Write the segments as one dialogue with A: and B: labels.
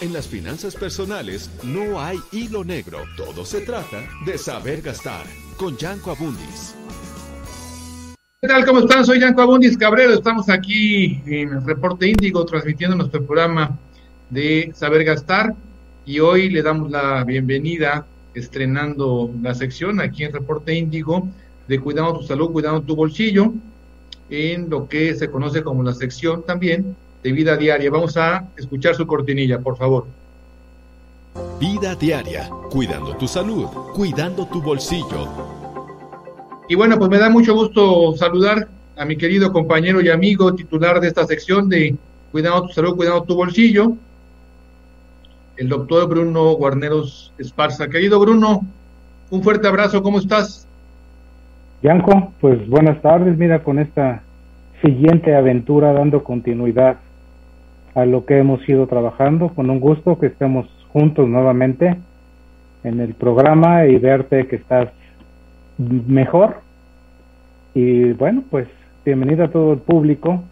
A: En las finanzas personales no hay hilo negro. Todo se trata de saber gastar. Con Yanko Abundis.
B: ¿Qué tal? ¿Cómo están? Soy Yanko Abundis Cabrero. Estamos aquí en el Reporte Índigo transmitiendo nuestro programa de Saber Gastar. Y hoy le damos la bienvenida, estrenando la sección aquí en Reporte Índigo de Cuidando tu Salud, Cuidando tu Bolsillo, en lo que se conoce como la sección también de vida diaria. Vamos a escuchar su cortinilla, por favor.
A: Vida diaria, cuidando tu salud, cuidando tu bolsillo.
B: Y bueno, pues me da mucho gusto saludar a mi querido compañero y amigo titular de esta sección de Cuidando tu salud, cuidando tu bolsillo, el doctor Bruno Guarneros Esparza. Querido Bruno, un fuerte abrazo, ¿cómo estás?
C: Yanko, pues buenas tardes, mira, con esta siguiente aventura dando continuidad a lo que hemos ido trabajando. Con un gusto que estemos juntos nuevamente en el programa y verte que estás mejor. Y bueno, pues bienvenido a todo el público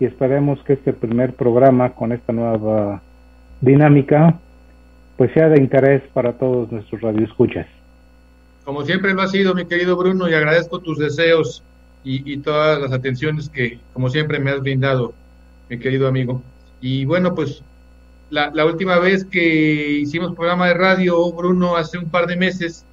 C: y esperemos que este primer programa con esta nueva dinámica pues sea de interés para todos nuestros radioescuchas.
B: Como siempre lo ha sido, mi querido Bruno, y agradezco tus deseos y, y todas las atenciones que, como siempre, me has brindado, mi querido amigo. Y bueno, pues la, última vez que hicimos programa de radio, Bruno, hace un par de meses,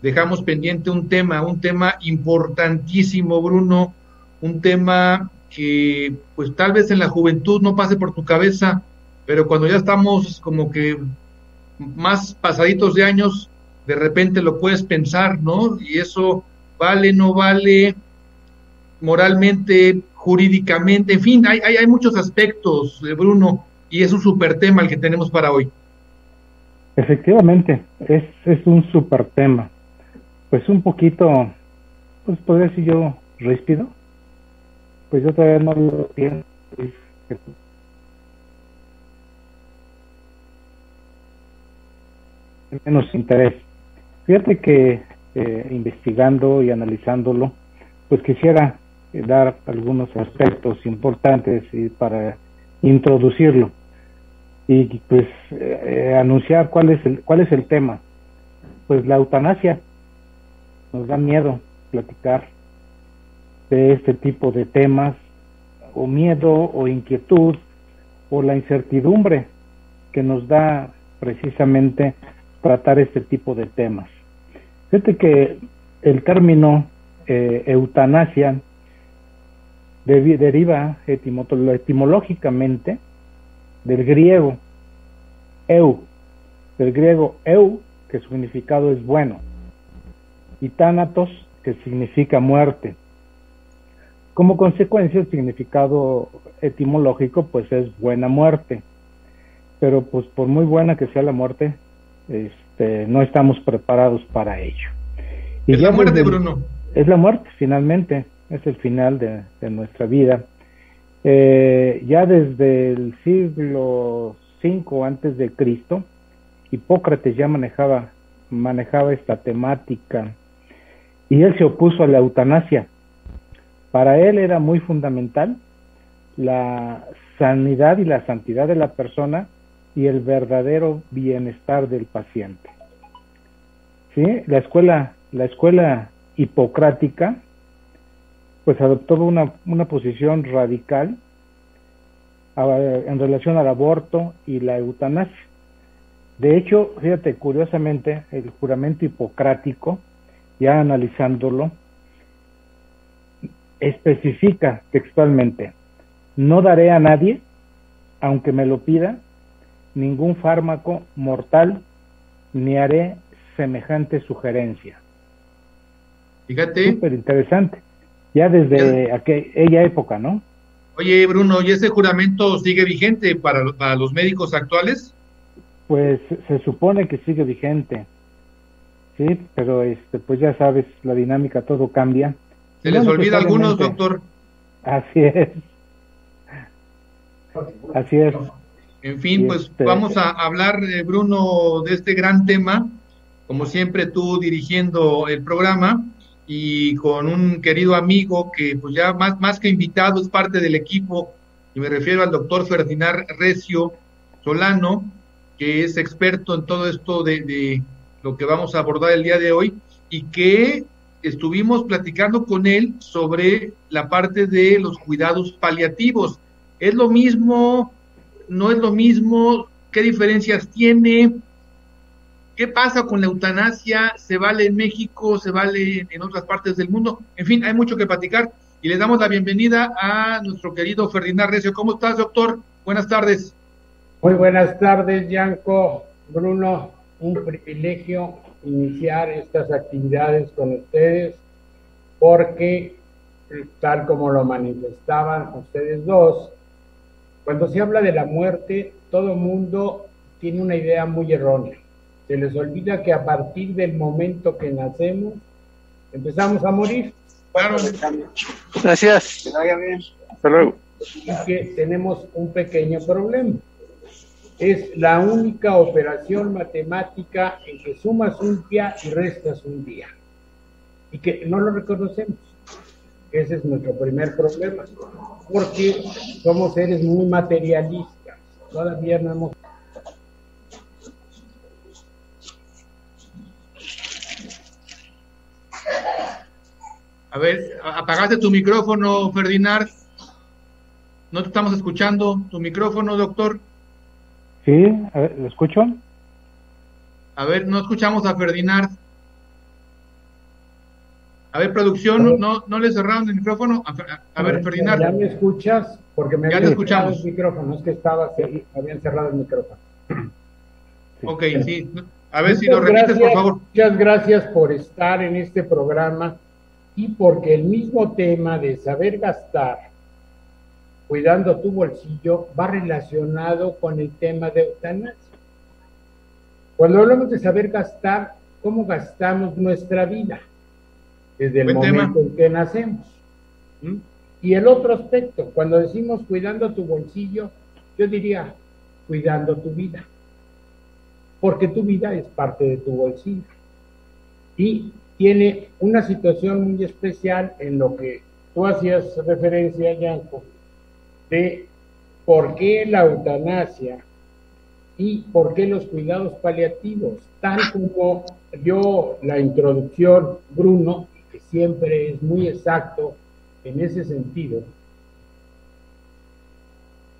B: dejamos pendiente un tema, un tema importantísimo, Bruno, un tema que pues tal vez en la juventud no pase por tu cabeza, pero cuando ya estamos como que más pasaditos de años, de repente lo puedes pensar, ¿no? Y eso vale, no vale, moralmente, jurídicamente, en fin, hay, hay, hay muchos aspectos, Bruno, y es un super tema el que tenemos para hoy.
C: Efectivamente, es, es un super tema. Pues un poquito, pues podría decir yo, ríspido. Pues yo todavía no lo pienso. Menos interés. Fíjate que eh, investigando y analizándolo, pues quisiera dar algunos aspectos importantes y para introducirlo. Y pues eh, anunciar cuál es el cuál es el tema. Pues la eutanasia. Nos da miedo platicar de este tipo de temas o miedo o inquietud o la incertidumbre que nos da precisamente tratar este tipo de temas. Fíjate que el término eh, eutanasia deriva etimológicamente del griego eu, del griego eu, que su significado es bueno, y tánatos, que significa muerte. Como consecuencia, el significado etimológico pues es buena muerte. Pero pues por muy buena que sea la muerte, este, no estamos preparados para ello.
B: Y es la muerte, Bruno.
C: Es la muerte, finalmente es el final de, nuestra vida. Eh, ya desde el siglo V antes de Cristo, Hipócrates ya manejaba, manejaba esta temática y él se opuso a la eutanasia. Para él era muy fundamental la sanidad y la santidad de la persona y el verdadero bienestar del paciente. ¿Sí? La escuela, la escuela hipocrática pues adoptó una, una posición radical en relación al aborto y la eutanasia. De hecho, fíjate, curiosamente, el juramento hipocrático, ya analizándolo, especifica textualmente, no daré a nadie, aunque me lo pida, ningún fármaco mortal, ni haré semejante sugerencia.
B: Fíjate.
C: Súper interesante. Ya desde aquella época, ¿no?
B: Oye, Bruno, ¿y ese juramento sigue vigente para, para los médicos actuales?
C: Pues se supone que sigue vigente. Sí, pero este, pues ya sabes, la dinámica todo cambia.
B: Se les olvida a algunos, doctor.
C: Así es. Así es.
B: En fin, pues este, vamos a hablar, Bruno, de este gran tema, como siempre tú dirigiendo el programa y con un querido amigo que pues ya más, más que invitado es parte del equipo, y me refiero al doctor Ferdinand Recio Solano, que es experto en todo esto de, de lo que vamos a abordar el día de hoy y que estuvimos platicando con él sobre la parte de los cuidados paliativos. ¿Es lo mismo? ¿No es lo mismo? ¿Qué diferencias tiene? ¿Qué pasa con la eutanasia? ¿Se vale en México? ¿Se vale en otras partes del mundo? En fin, hay mucho que platicar y le damos la bienvenida a nuestro querido Ferdinand Recio. ¿Cómo estás, doctor? Buenas tardes.
D: Muy buenas tardes, Yanko, Bruno. Un privilegio iniciar estas actividades con ustedes porque, tal como lo manifestaban ustedes dos, cuando se habla de la muerte, todo mundo tiene una idea muy errónea. Se les olvida que a partir del momento que nacemos, empezamos a morir.
B: Claro.
E: Gracias. Que vaya bien. Hasta luego.
D: Y que tenemos un pequeño problema es la única operación matemática en que sumas un día y restas un día. Y que no lo reconocemos. Ese es nuestro primer problema. Porque somos seres muy materialistas. Todavía no hemos...
B: A ver, apagaste tu micrófono, Ferdinand. No te estamos escuchando. Tu micrófono, doctor.
C: Sí, a ver, ¿lo escucho?
B: A ver, no escuchamos a Ferdinand. A ver, producción, ¿no, no le cerraron el micrófono? A, ver, Ferdinand.
D: ¿Ya me escuchas? Porque me
B: ya
D: habían
B: escuchamos.
D: el micrófono, es que estaba, sí, habían cerrado el micrófono.
B: Ok, sí. A ver si lo repites, por favor.
D: Muchas gracias por estar en este programa y porque el mismo tema de saber gastar cuidando tu bolsillo va relacionado con el tema de eutanasia. Cuando hablamos de saber gastar, ¿cómo gastamos nuestra vida? Desde el momento en que nacemos. ¿Mm? Y el otro aspecto, cuando decimos cuidando tu bolsillo, yo diría cuidando tu vida. Porque tu vida es parte de tu bolsillo. Y tiene una situación muy especial en lo que tú hacías referencia, Yanko, de por qué la eutanasia y por qué los cuidados paliativos, tal como dio la introducción Bruno, que siempre es muy exacto en ese sentido,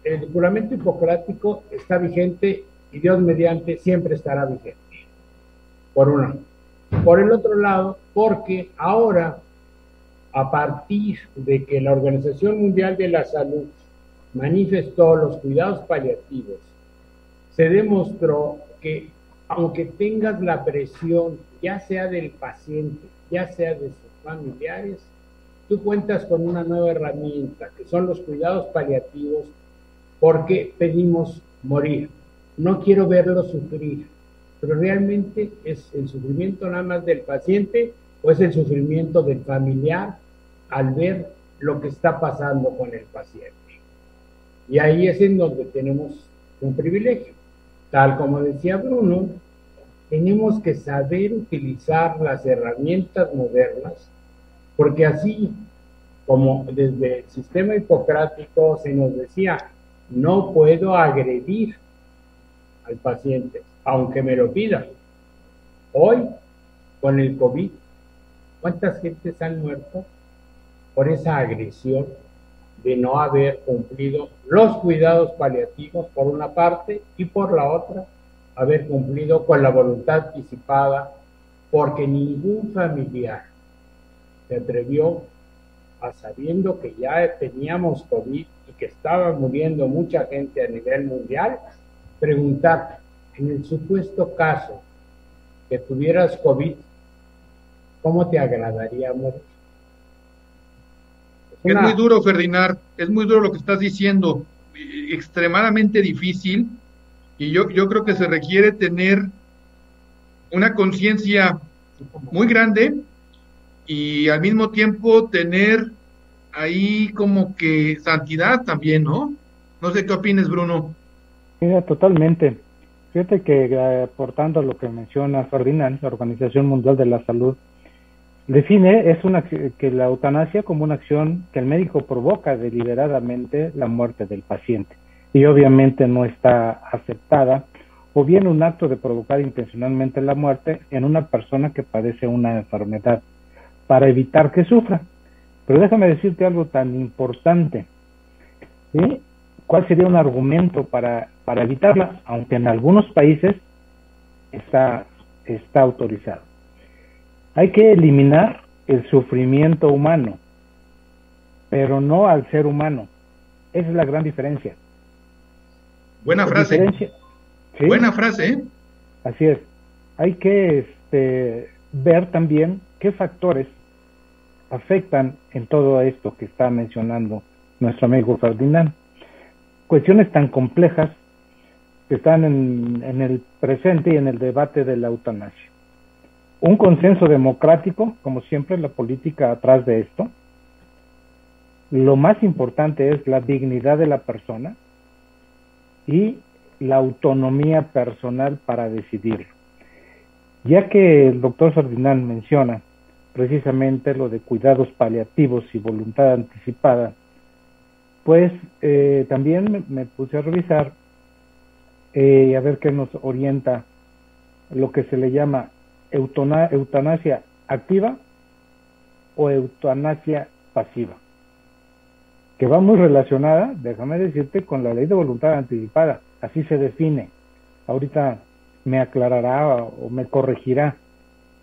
D: el juramento hipocrático está vigente y Dios mediante siempre estará vigente. Por una. Por el otro lado, porque ahora, a partir de que la Organización Mundial de la Salud manifestó los cuidados paliativos, se demostró que aunque tengas la presión, ya sea del paciente, ya sea de sus familiares, tú cuentas con una nueva herramienta, que son los cuidados paliativos, porque pedimos morir. No quiero verlo sufrir, pero realmente es el sufrimiento nada más del paciente o es el sufrimiento del familiar al ver lo que está pasando con el paciente. Y ahí es en donde tenemos un privilegio. Tal como decía Bruno, tenemos que saber utilizar las herramientas modernas, porque así como desde el sistema hipocrático se nos decía, no puedo agredir al paciente, aunque me lo pida. Hoy, con el COVID, ¿cuántas gentes han muerto por esa agresión de no haber cumplido los cuidados paliativos por una parte y por la otra haber cumplido con la voluntad anticipada porque ningún familiar se atrevió a sabiendo que ya teníamos COVID y que estaba muriendo mucha gente a nivel mundial, preguntar, en el supuesto caso que tuvieras COVID, ¿cómo te agradaría morir?
B: Es muy duro, Ferdinand, es muy duro lo que estás diciendo, extremadamente difícil, y yo, yo creo que se requiere tener una conciencia muy grande y al mismo tiempo tener ahí como que santidad también, ¿no? No sé qué opines, Bruno.
C: Mira, totalmente. Fíjate que eh, aportando lo que menciona Ferdinand, la Organización Mundial de la Salud, define es una que la eutanasia como una acción que el médico provoca deliberadamente la muerte del paciente y obviamente no está aceptada o bien un acto de provocar intencionalmente la muerte en una persona que padece una enfermedad para evitar que sufra. Pero déjame decirte algo tan importante. ¿Cuál sería un argumento para, para evitarla? Aunque en algunos países está, está autorizado. Hay que eliminar el sufrimiento humano, pero no al ser humano. Esa es la gran diferencia.
B: Buena frase. Buena frase, ¿eh?
C: Así es. Hay que este, ver también qué factores afectan en todo esto que está mencionando nuestro amigo Ferdinand. Cuestiones tan complejas que están en, el presente y en el debate de la eutanasia. Un consenso democrático, como siempre, la política atrás de esto. Lo más importante es la dignidad de la persona y la autonomía personal para decidirlo. Ya que el doctor Ferdinand menciona precisamente lo de cuidados paliativos y voluntad anticipada, pues eh, también me, puse a revisar eh, a ver qué nos orienta lo que se le llama eutanasia activa o eutanasia pasiva, que va muy relacionada, déjame decirte, con la ley de voluntad anticipada así se define. Ahorita me aclarará o me corregirá,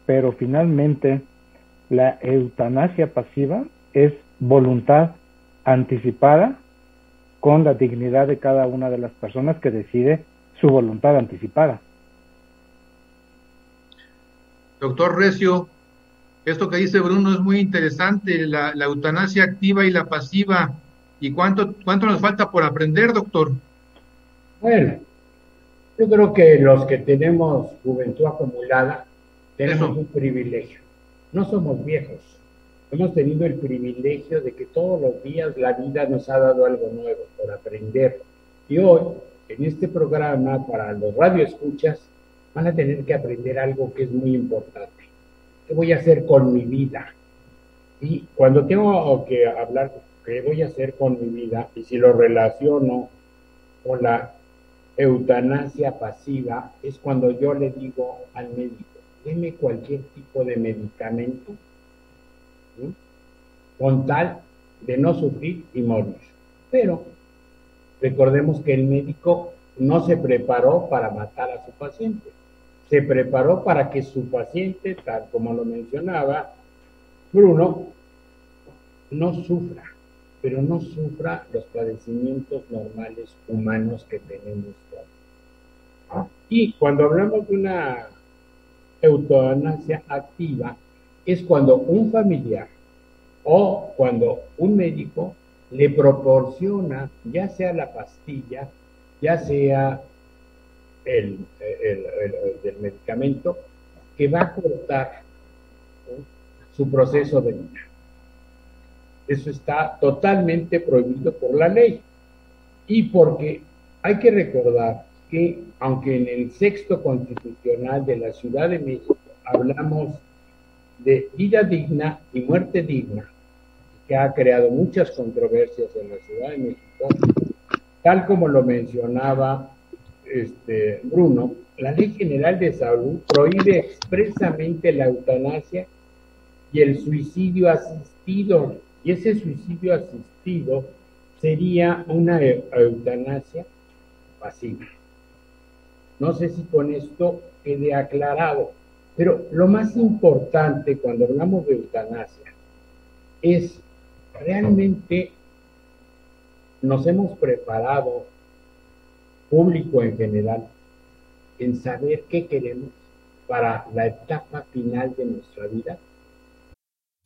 C: pero finalmente la eutanasia pasiva es voluntad anticipada con la dignidad de cada una de las personas que decide su voluntad anticipada.
B: Doctor Recio, esto que dice Bruno es muy interesante, la, la eutanasia activa y la pasiva. ¿Y cuánto, cuánto nos falta por aprender, doctor?
D: Bueno, yo creo que los que tenemos juventud acumulada tenemos un privilegio. No somos viejos. Hemos tenido el privilegio de que todos los días la vida nos ha dado algo nuevo por aprender. Y hoy, en este programa, para los radioescuchas, van a tener que aprender algo que es muy importante. ¿Qué voy a hacer con mi vida? Y cuando tengo que hablar qué voy a hacer con mi vida, y si lo relaciono con la eutanasia pasiva es cuando yo le digo al médico, deme cualquier tipo de medicamento con tal de no sufrir y morir. Pero recordemos que el médico no se preparó para matar a su paciente, se preparó para que su paciente, tal como lo mencionaba Bruno, no sufra pero no sufra los padecimientos normales humanos que tenemos. Y cuando hablamos de una eutanasia activa, es cuando un familiar o cuando un médico le proporciona ya sea la pastilla, ya sea el, medicamento, que va a cortar su proceso de vida. Eso está totalmente prohibido por la ley. Y porque hay que recordar que aunque en el sexto constitucional de la Ciudad de México hablamos de vida digna y muerte digna, que ha creado muchas controversias en la Ciudad de México, tal como lo mencionaba este, Bruno, la Ley General de Salud prohíbe expresamente la eutanasia y el suicidio asistido y ese suicidio asistido sería una eutanasia pasiva. No sé si con esto quede aclarado, pero lo más importante cuando hablamos de eutanasia es realmente nos hemos preparado, público en general, en saber qué queremos para la etapa final de nuestra vida.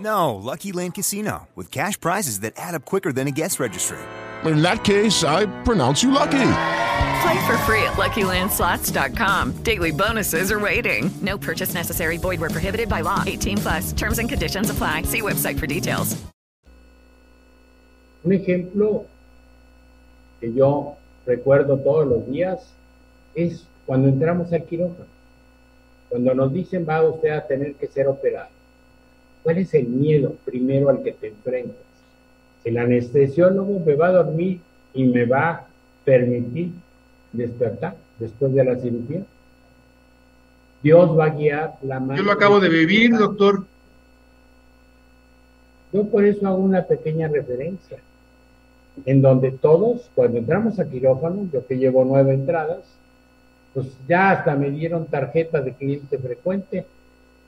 F: No, Lucky Land Casino, with cash prizes that add up quicker than a guest registry.
G: In that case, I pronounce you lucky.
H: Play for free at LuckyLandSlots.com. Daily bonuses are waiting. No purchase necessary. Void where prohibited by law. 18 plus. Terms and conditions apply. See website for details.
D: Un ejemplo que yo recuerdo todos los días es cuando entramos al quirófano. Cuando nos dicen va usted a tener que ser operado. ¿Cuál es el miedo primero al que te enfrentas? El anestesiólogo me va a dormir y me va a permitir despertar después de la cirugía. Dios va a guiar la mano.
B: Yo lo acabo de vivir, doctor.
D: Yo por eso hago una pequeña referencia, en donde todos, cuando entramos a quirófano, yo que llevo nueve entradas, pues ya hasta me dieron tarjeta de cliente frecuente,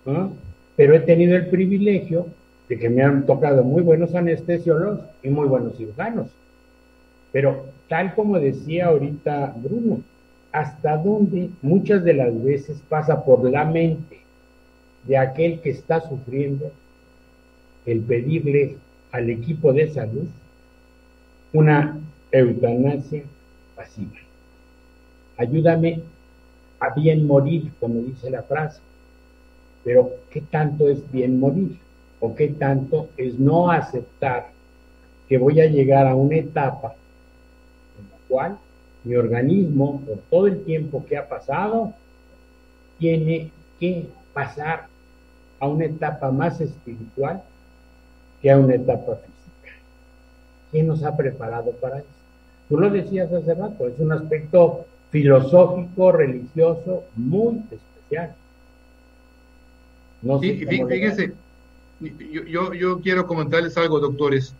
D: ¿no? Pero he tenido el privilegio de que me han tocado muy buenos anestesiólogos y muy buenos cirujanos. Pero tal como decía ahorita Bruno, hasta dónde muchas de las veces pasa por la mente de aquel que está sufriendo el pedirle al equipo de salud una eutanasia pasiva. Ayúdame a bien morir, como dice la frase. Pero, ¿qué tanto es bien morir? ¿O qué tanto es no aceptar que voy a llegar a una etapa en la cual mi organismo, por todo el tiempo que ha pasado, tiene que pasar a una etapa más espiritual que a una etapa física. ¿Quién nos ha preparado para eso? Tú lo decías hace rato, es un aspecto filosófico, religioso, muy especial.
B: No sí, fíjese, yo, yo, yo quiero comentarles algo, doctores.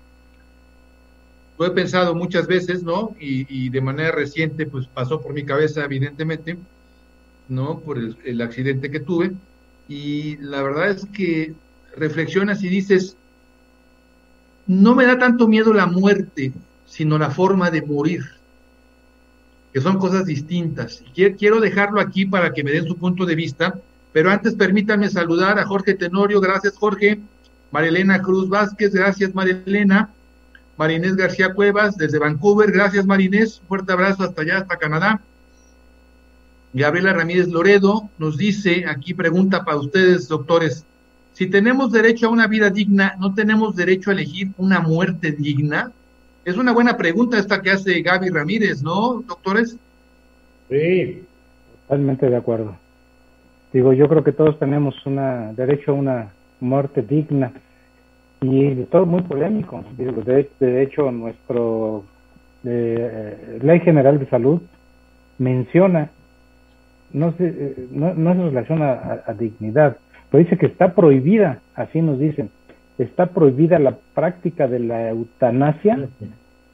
B: Lo he pensado muchas veces, ¿no? Y, y, de manera reciente, pues pasó por mi cabeza, evidentemente, ¿no? Por el, el accidente que tuve. Y la verdad es que reflexionas y dices, no me da tanto miedo la muerte, sino la forma de morir, que son cosas distintas. Quiero dejarlo aquí para que me den su punto de vista, pero antes permítanme saludar a Jorge Tenorio, gracias Jorge, Marilena Cruz Vázquez, gracias Marilena, Marinés García Cuevas desde Vancouver, gracias Marinés, fuerte abrazo hasta allá, hasta Canadá. Gabriela Ramírez Loredo nos dice, aquí pregunta para ustedes, doctores, si tenemos derecho a una vida digna, ¿no tenemos derecho a elegir una muerte digna? Es una buena pregunta esta que hace Gaby Ramírez, ¿no, doctores?
C: Sí, totalmente de acuerdo. Digo, yo creo que todos tenemos una derecho a una muerte digna y todo muy polémico. Digo, de, hecho, nuestro eh, Ley General de Salud menciona, no se, no, no se relaciona a dignidad, pero dice que está prohibida, así nos dicen, está prohibida la práctica de la eutanasia,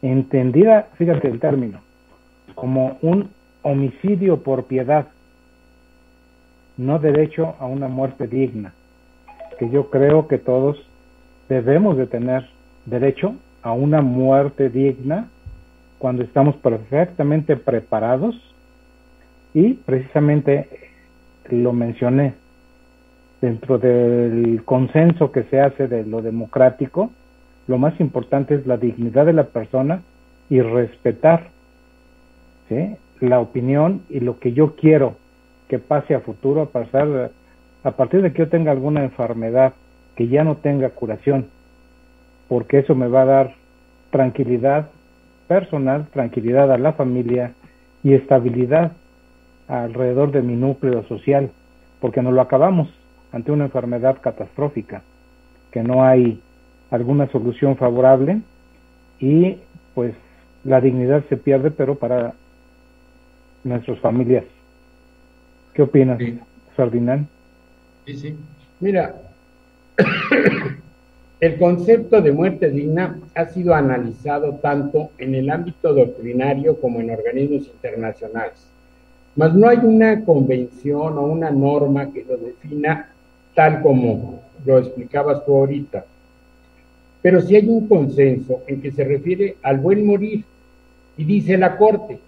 C: entendida, fíjate el término, como un homicidio por piedad, no derecho a una muerte digna, que yo creo que todos debemos de tener derecho a una muerte digna cuando estamos perfectamente preparados. Y precisamente lo mencioné dentro del consenso que se hace de lo democrático, lo más importante es la dignidad de la persona y respetar la opinión y lo que yo quiero que pase a futuro, a, pasar, a partir de que yo tenga alguna enfermedad que ya no tenga curación, porque eso me va a dar tranquilidad personal, tranquilidad a la familia y estabilidad alrededor de mi núcleo social, porque no lo acabamos ante una enfermedad catastrófica, que no hay alguna solución favorable y pues la dignidad se pierde, pero para nuestras familias. ¿Qué opinas, Ferdinand?
B: Sí, sí.
D: Mira, el concepto de muerte digna ha sido analizado tanto en el ámbito doctrinario como en organismos internacionales. Mas no hay una convención o una norma que lo defina tal como lo explicabas tú ahorita. Pero sí hay un consenso en que se refiere al buen morir. Y dice la Corte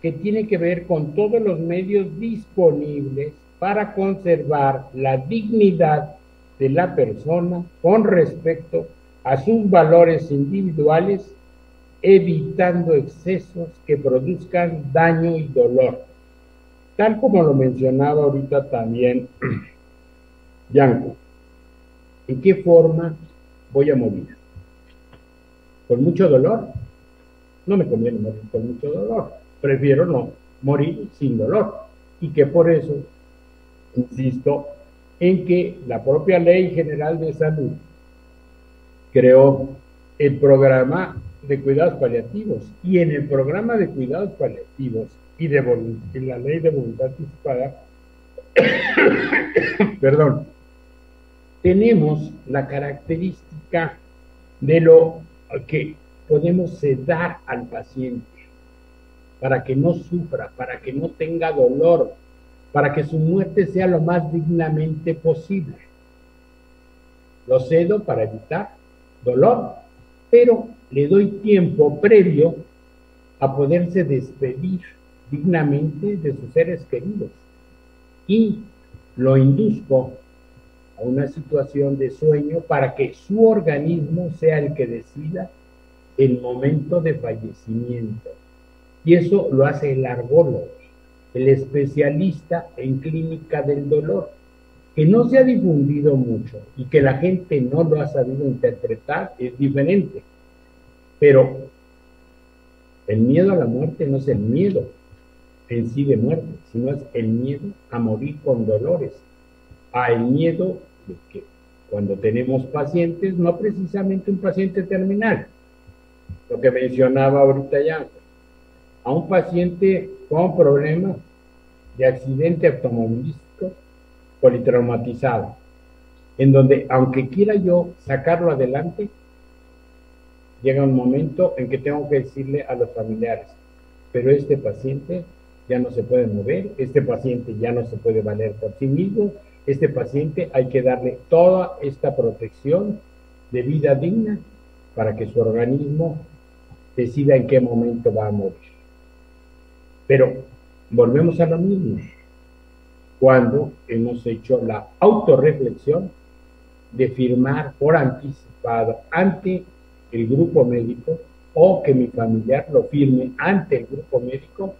D: que tiene que ver con todos los medios disponibles para conservar la dignidad de la persona con respecto a sus valores individuales, evitando excesos que produzcan daño y dolor. Tal como lo mencionaba ahorita también Yanko, ¿en qué forma voy a morir? ¿Con mucho dolor? No me conviene morir con mucho dolor. Prefiero no morir sin dolor. Y que por eso, insisto, en que la propia Ley General de Salud creó el programa de cuidados paliativos y en el programa de cuidados paliativos y de en la ley de voluntad anticipada, perdón, tenemos la característica de lo que podemos sedar al paciente para que no sufra, para que no tenga dolor, para que su muerte sea lo más dignamente posible. Lo cedo para evitar dolor, pero le doy tiempo previo a poderse despedir dignamente de sus seres queridos y lo induzco a una situación de sueño para que su organismo sea el que decida el momento de fallecimiento. Y eso lo hace el arbólogo el especialista en clínica del dolor, que no se ha difundido mucho y que la gente no lo ha sabido interpretar, es diferente. Pero el miedo a la muerte no es el miedo en sí de muerte, sino es el miedo a morir con dolores, a el miedo de que cuando tenemos pacientes, no precisamente un paciente terminal, lo que mencionaba ahorita ya, a un paciente con problemas de accidente automovilístico politraumatizado, en donde aunque quiera yo sacarlo adelante, llega un momento en que tengo que decirle a los familiares, pero este paciente ya no se puede mover, este paciente ya no se puede valer por sí mismo, este paciente hay que darle toda esta protección de vida digna para que su organismo decida en qué momento va a morir. Pero volvemos a lo mismo. Cuando hemos hecho la autorreflexión de firmar por anticipado ante el grupo médico o que mi familiar lo firme ante el grupo médico,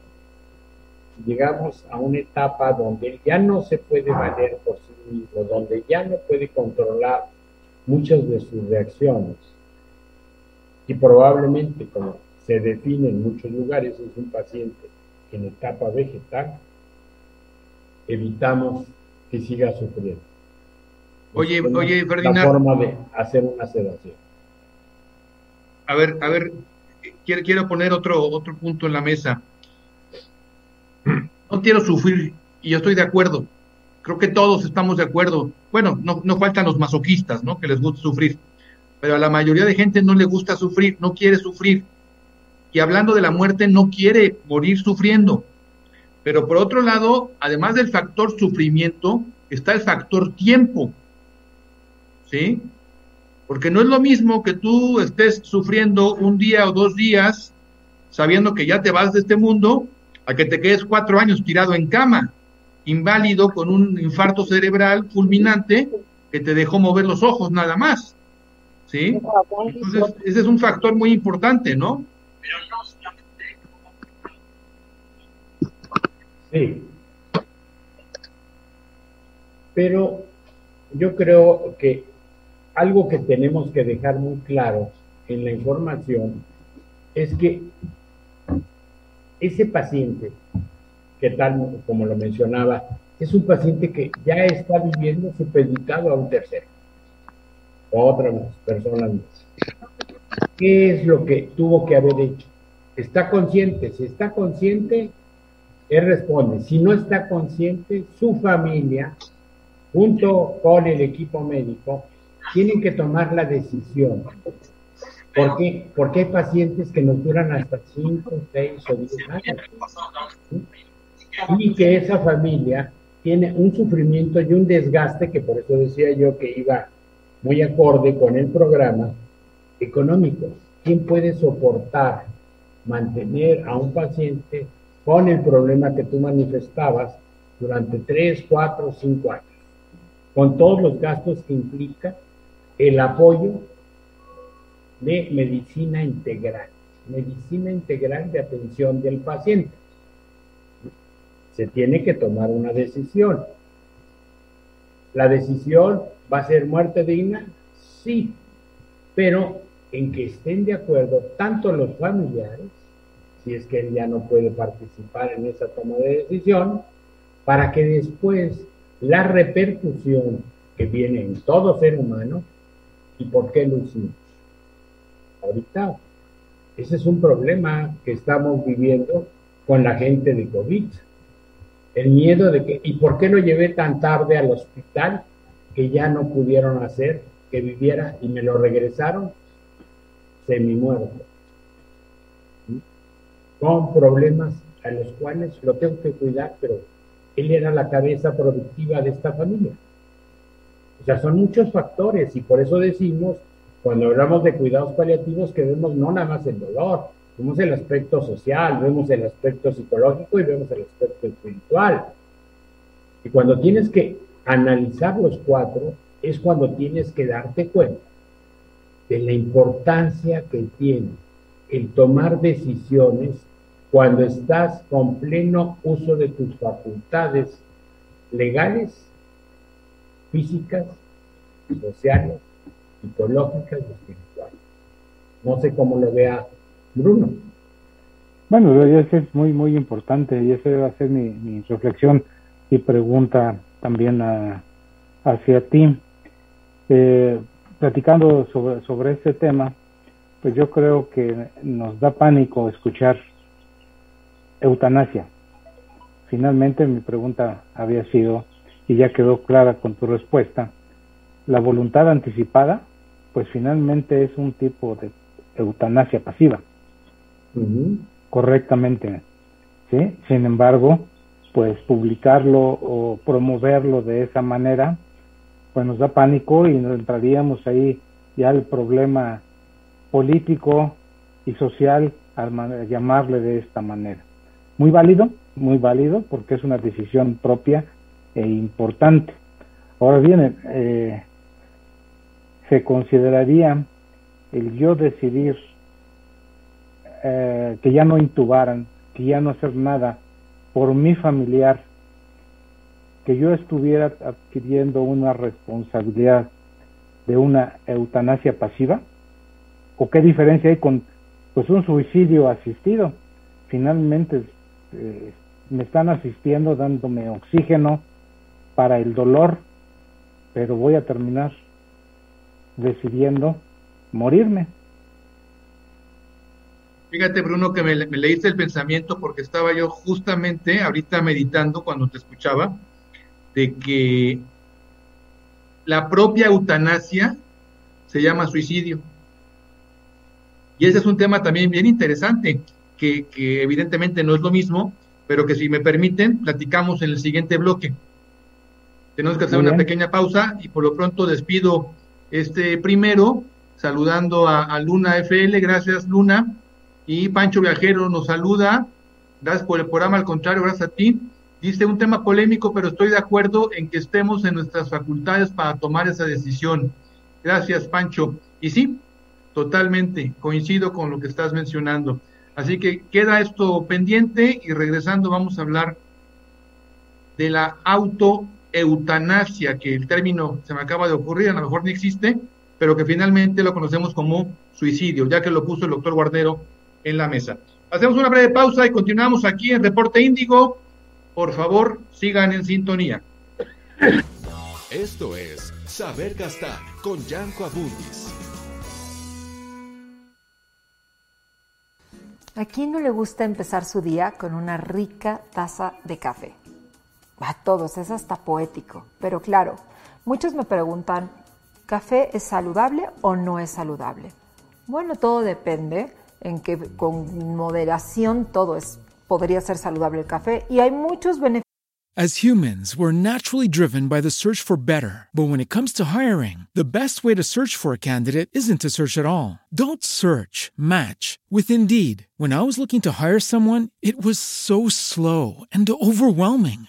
D: llegamos a una etapa donde ya no se puede valer por sí mismo, donde ya no puede controlar muchas de sus reacciones. Y probablemente, como se define en muchos lugares, es un paciente en etapa vegetal, evitamos que siga sufriendo.
B: Oye, oye, Ferdinand.
D: La forma de hacer una sedación.
B: A ver, a ver, quiero, quiero poner otro, otro punto en la mesa. No quiero sufrir y yo estoy de acuerdo. Creo que todos estamos de acuerdo. Bueno, no, no faltan los masoquistas, ¿no? Que les gusta sufrir. Pero a la mayoría de gente no le gusta sufrir, no quiere sufrir. Y hablando de la muerte no quiere morir sufriendo. Pero por otro lado, además del factor sufrimiento, está el factor tiempo. ¿Sí? Porque no es lo mismo que tú estés sufriendo un día o dos días sabiendo que ya te vas de este mundo, a que te quedes cuatro años tirado en cama, inválido con un infarto cerebral fulminante que te dejó mover los ojos nada más. ¿Sí? Entonces, ese es un factor muy importante, ¿no?
D: Sí. Pero yo creo que algo que tenemos que dejar muy claro en la información es que ese paciente, que tal como lo mencionaba, es un paciente que ya está viviendo supeditado a un tercero, a otras personas más. ¿Qué es lo que tuvo que haber hecho? Está consciente, si está consciente, él responde. Si no está consciente, su familia, junto con el equipo médico, tienen que tomar la decisión. ¿Por qué? Porque hay pacientes que nos duran hasta 5, 6 o 10 años. Y que esa familia tiene un sufrimiento y un desgaste, que por eso decía yo que iba muy acorde con el programa económico. ¿Quién puede soportar mantener a un paciente con el problema que tú manifestabas durante 3, 4, 5 años? Con todos los gastos que implica el apoyo de medicina integral, medicina integral de atención del paciente. Se tiene que tomar una decisión. ¿La decisión va a ser muerte digna? Sí, pero en que estén de acuerdo tanto los familiares, si es que él ya no puede participar en esa toma de decisión, para que después la repercusión que viene en todo ser humano, ¿y por qué lo hicimos? Ahorita, ese es un problema que estamos viviendo con la gente de COVID. El miedo de que, ¿y por qué lo llevé tan tarde al hospital que ya no pudieron hacer que viviera y me lo regresaron semi muerto? Con problemas a los cuales lo tengo que cuidar, pero él era la cabeza productiva de esta familia. O sea, son muchos factores y por eso decimos, cuando hablamos de cuidados paliativos, que vemos no nada más el dolor, vemos el aspecto social, vemos el aspecto psicológico y vemos el aspecto espiritual. Y cuando tienes que analizar los cuatro, es cuando tienes que darte cuenta de la importancia que tiene el tomar decisiones cuando estás con pleno uso de tus facultades legales físicas, sociales, psicológicas y espirituales. No sé cómo lo vea Bruno.
C: Bueno, eso es muy, muy importante y esa va a ser mi, reflexión y pregunta también hacia ti. Eh, platicando sobre, sobre este tema, pues yo creo que nos da pánico escuchar eutanasia. Finalmente mi pregunta había sido, y ya quedó clara con tu respuesta, la voluntad anticipada, pues finalmente es un tipo de eutanasia pasiva. Correctamente. ¿sí? Sin embargo, pues publicarlo o promoverlo de esa manera, pues nos da pánico y nos entraríamos ahí ya el problema político y social al llamarle de esta manera. Muy válido, muy válido, porque es una decisión propia e importante. Ahora bien, eh, se consideraría el yo decidir eh, que ya no intubaran, que ya no hacer nada por mi familiar, que yo estuviera adquiriendo una responsabilidad de una eutanasia pasiva, o qué diferencia hay con pues un suicidio asistido. Finalmente eh, me están asistiendo dándome oxígeno, para el dolor, pero voy a terminar decidiendo morirme.
B: Fíjate, Bruno, que me, leíste el pensamiento porque estaba yo justamente ahorita meditando cuando te escuchaba de que la propia eutanasia se llama suicidio. Y ese es un tema también bien interesante, que, que evidentemente no es lo mismo, pero que si me permiten, platicamos en el siguiente bloque. Tenemos que hacer una pequeña pausa y por lo pronto despido este primero, saludando a, a, Luna FL, gracias Luna, y Pancho Viajero nos saluda, gracias por el programa, al contrario, gracias a ti. Dice un tema polémico, pero estoy de acuerdo en que estemos en nuestras facultades para tomar esa decisión. Gracias, Pancho. Y sí, totalmente, coincido con lo que estás mencionando. Así que queda esto pendiente y regresando vamos a hablar de la autoeutanasia, que el término se me acaba de ocurrir, a lo mejor ni existe, pero que finalmente lo conocemos como suicidio, ya que lo puso el doctor Guardero en la mesa. Hacemos una breve pausa y continuamos aquí en Reporte Índigo por favor, sigan en sintonía.
A: Esto es Saber Gastar con Yanko Abundis.
I: ¿A quién no le gusta empezar su día con una rica taza de café? A todos, es hasta poético. Pero claro, muchos me preguntan, ¿café es saludable o no es saludable? Bueno, todo depende en que con moderación todo es podría ser saludable el café y hay muchos beneficios.
J: As humans, we're naturally driven by the search for better. But when it comes to hiring, the best way to search for a candidate isn't to search at all. Don't search, match with Indeed. When I was looking to hire someone, it was so slow and overwhelming.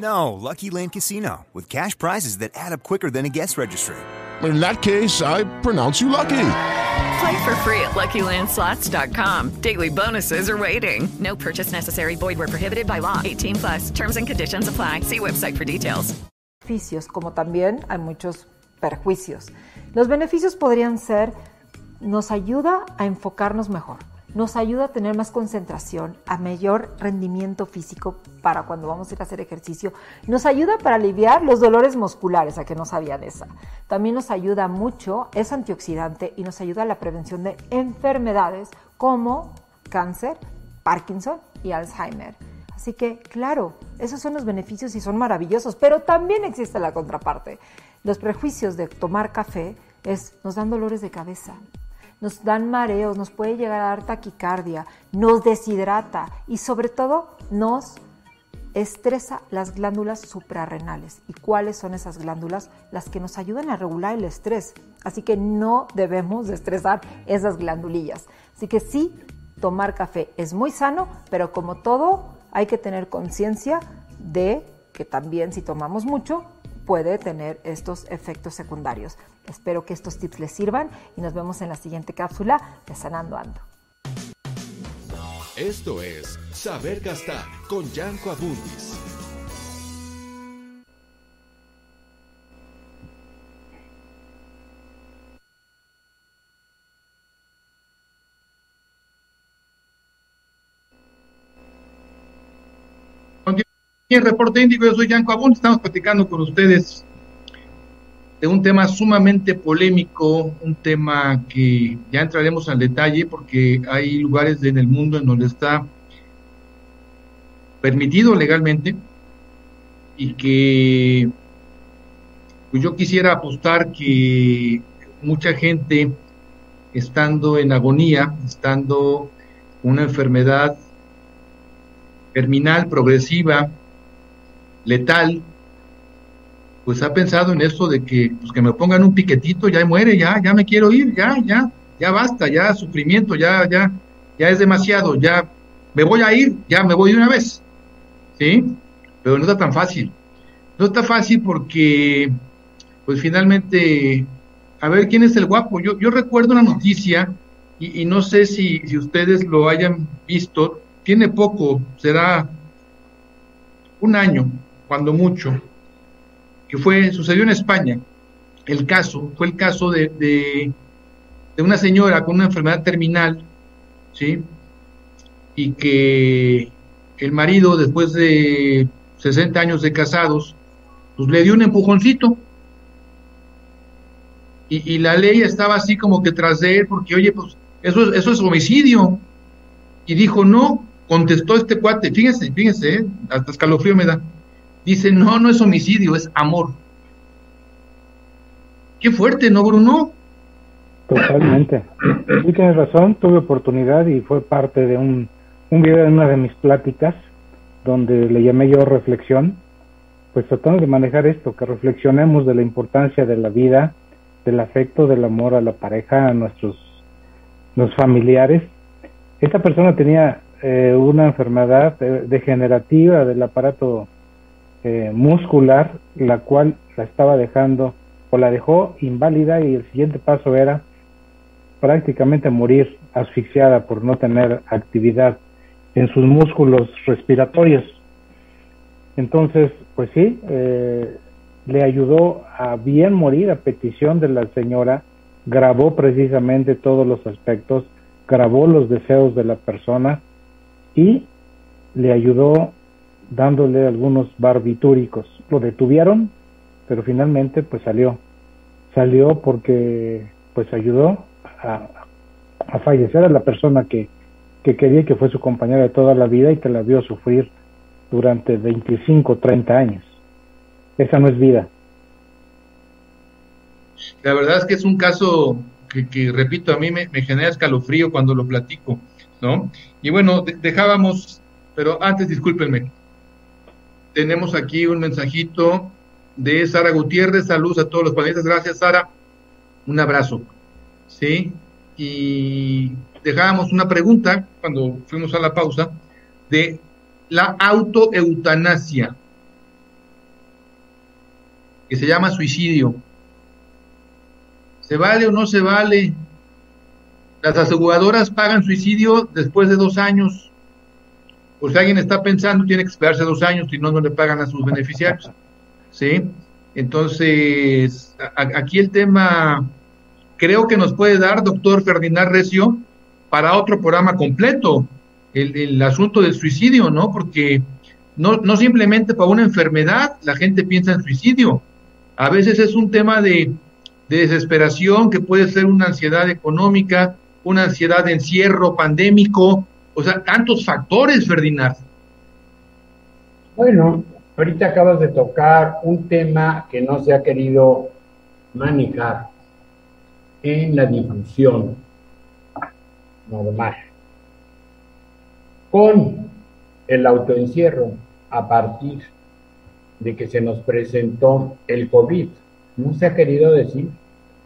F: No, Lucky Land Casino, with cash prizes that add up quicker than a guest registry.
G: In that case, I pronounce you lucky.
H: Play for free at LuckyLandSlots.com. Daily bonuses are waiting. No purchase necessary. Void where prohibited by law. 18 plus. Terms and conditions apply. See website for details.
I: beneficios, como también hay muchos perjuicios. Los beneficios podrían ser, nos ayuda a enfocarnos mejor, nos ayuda a tener más concentración, a mayor rendimiento físico para cuando vamos a ir a hacer ejercicio, nos ayuda para aliviar los dolores musculares, a que no sabían esa. También nos ayuda mucho, es antioxidante y nos ayuda a la prevención de enfermedades como cáncer, Parkinson y Alzheimer. Así que, claro, esos son los beneficios y son maravillosos, pero también existe la contraparte. Los prejuicios de tomar café es nos dan dolores de cabeza, nos dan mareos, nos puede llegar a dar taquicardia, nos deshidrata y sobre todo nos estresa las glándulas suprarrenales. ¿Y cuáles son esas glándulas? Las que nos ayudan a regular el estrés. Así que no debemos de estresar esas glandulillas. Así que sí, tomar café es muy sano, pero como todo, hay que tener conciencia de que también si tomamos mucho puede tener estos efectos secundarios. Espero que estos tips les sirvan y nos vemos en la siguiente cápsula de Sanando Ando.
A: Esto es Saber Gastar con Yanko Abundis.
B: En Reporte Índico, yo soy Yanko Abund, estamos platicando con ustedes de un tema sumamente polémico, un tema que ya entraremos al detalle porque hay lugares en el mundo en donde está permitido legalmente y que pues yo quisiera apostar que mucha gente estando en agonía, estando una enfermedad terminal, progresiva, letal, pues ha pensado en eso de que, pues que me pongan un piquetito, ya muere, ya, ya me quiero ir, ya, ya, ya basta, ya sufrimiento, ya, ya, ya es demasiado, ya me voy a ir, ya me voy de una vez, ¿sí? Pero no está tan fácil. No está fácil porque, pues finalmente, a ver quién es el guapo. Yo, yo recuerdo una noticia, y, no sé si, si ustedes lo hayan visto, tiene poco, será un año, cuando mucho, que fue, sucedió en España. El caso, fue el caso de, de, una señora con una enfermedad terminal, ¿sí? Y que el marido, después de 60 años de casados, pues le dio un empujoncito. Y, y, la ley estaba así como que tras de él, porque oye, pues eso, eso es homicidio. Y dijo, no, contestó este cuate, fíjense, fíjense, ¿eh? hasta escalofrío me da. Dice, no, no es homicidio, es amor. Qué fuerte, ¿no, Bruno?
C: Totalmente. Sí tienes razón, tuve oportunidad y fue parte de un, un video en una de mis pláticas donde le llamé yo reflexión, pues tratando de manejar esto, que reflexionemos de la importancia de la vida, del afecto, del amor a la pareja, a nuestros los familiares. Esta persona tenía eh, una enfermedad eh, degenerativa del aparato eh, muscular, la cual la estaba dejando o la dejó inválida y el siguiente paso era prácticamente morir asfixiada por no tener actividad en sus músculos respiratorios. Entonces, pues sí, le ayudó a bien morir a petición de la señora, grabó precisamente todos los aspectos, grabó los deseos de la persona y le ayudó dándole algunos barbitúricos. Lo detuvieron, pero finalmente pues salió. Salió porque pues ayudó a, a fallecer a la persona que, que quería que fue su compañera de toda la vida y que la vio sufrir durante 25, 30 años. Esa no es vida.
B: La verdad es que es un caso que, que repito, a mí me, genera escalofrío cuando lo platico ¿no? Y bueno, dejábamos, pero antes discúlpenme, tenemos aquí un mensajito de Sara Gutiérrez, saludos a todos los panelistas, gracias Sara, un abrazo, ¿sí? Y dejábamos una pregunta cuando fuimos a la pausa de la autoeutanasia, que se llama suicidio. ¿Se vale o no se vale? Las aseguradoras pagan suicidio después de dos años. Pues si alguien está pensando, tiene que esperarse dos años, si no, no le pagan a sus beneficiarios. ¿Sí? Entonces, aquí el tema creo que nos puede dar, doctor Ferdinand Recio, para otro programa completo, el, asunto del suicidio, ¿no? Porque no, no simplemente para una enfermedad la gente piensa en suicidio. A veces es un tema de desesperación, que puede ser una ansiedad económica, una ansiedad de encierro pandémico, o sea, tantos factores, Ferdinand.
D: Bueno, ahorita acabas de tocar un tema que no se ha querido manejar en la difusión normal. Con el autoencierro a partir de que se nos presentó el COVID, no se ha querido decir